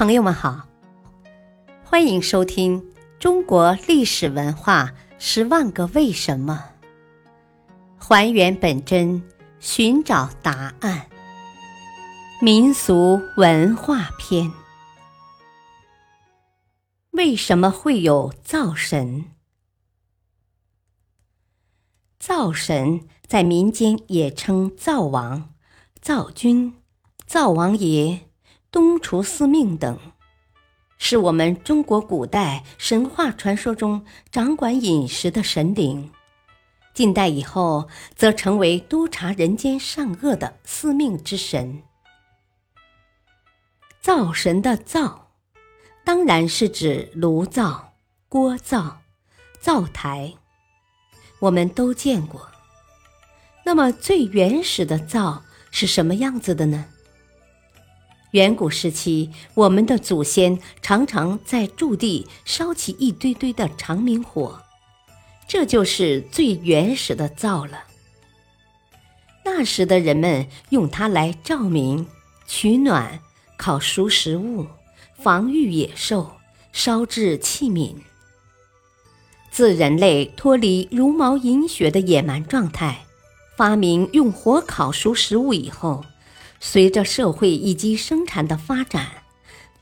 朋友们好，欢迎收听《中国历史文化十万个为什么》，还原本真，寻找答案。民俗文化篇：为什么会有灶神？灶神在民间也称灶王、灶君、灶王爷。东厨司命等，是我们中国古代神话传说中掌管饮食的神灵。近代以后，则成为督察人间善恶的司命之神。灶神的灶，当然是指炉灶、锅灶、灶台，我们都见过。那么，最原始的灶是什么样子的呢？远古时期，我们的祖先常常在驻地烧起一堆堆的长明火，这就是最原始的灶了。那时的人们用它来照明、取暖、烤熟食物、防御野兽、烧制器皿。自人类脱离茹毛饮血的野蛮状态，发明用火烤熟食物以后。随着社会以及生产的发展，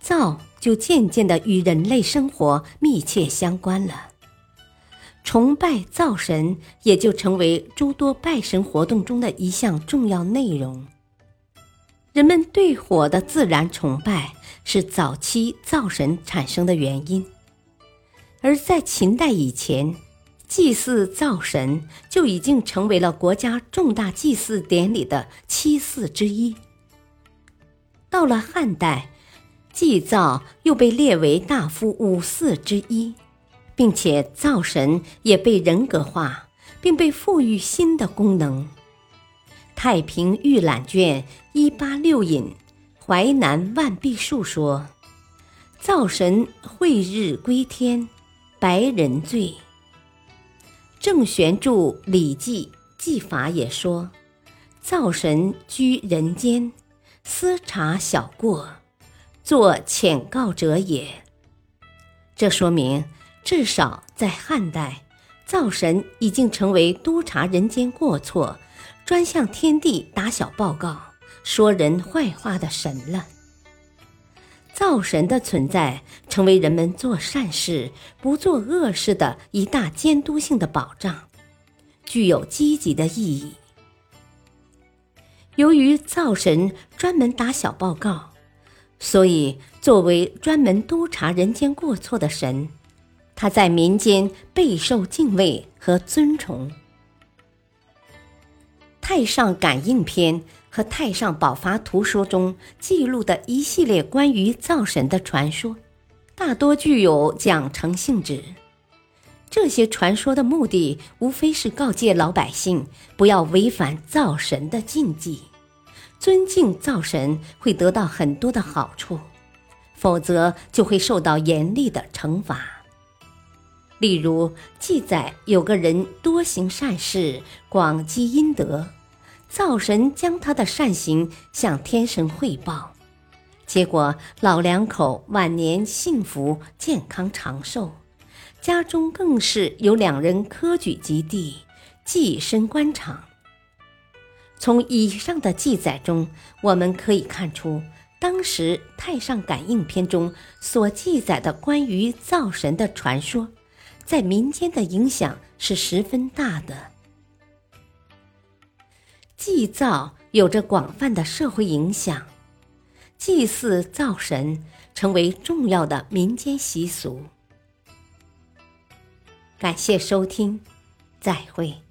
灶就渐渐的与人类生活密切相关了。崇拜灶神也就成为诸多拜神活动中的一项重要内容。人们对火的自然崇拜是早期灶神产生的原因，而在秦代以前，祭祀灶神就已经成为了国家重大祭祀典礼的七祀之一。到了汉代，祭灶又被列为大夫五祀之一，并且灶神也被人格化，并被赋予新的功能。《太平御览卷一八六引《淮南万壁树》说：“灶神晦日归天，白人罪。”郑玄著《礼记祭法》也说：“灶神居人间。”思察小过，作遣告者也。这说明，至少在汉代，灶神已经成为督察人间过错、专向天地打小报告、说人坏话的神了。灶神的存在，成为人们做善事、不做恶事的一大监督性的保障，具有积极的意义。由于灶神专门打小报告，所以作为专门督察人间过错的神，他在民间备受敬畏和尊崇。《太上感应篇》和《太上宝法图说》中记录的一系列关于灶神的传说，大多具有奖惩性质。这些传说的目的，无非是告诫老百姓不要违反灶神的禁忌。尊敬灶神会得到很多的好处，否则就会受到严厉的惩罚。例如，记载有个人多行善事，广积阴德，灶神将他的善行向天神汇报，结果老两口晚年幸福、健康、长寿，家中更是有两人科举及第，跻身官场。从以上的记载中，我们可以看出，当时《太上感应篇》中所记载的关于灶神的传说，在民间的影响是十分大的。祭灶有着广泛的社会影响，祭祀灶神成为重要的民间习俗。感谢收听，再会。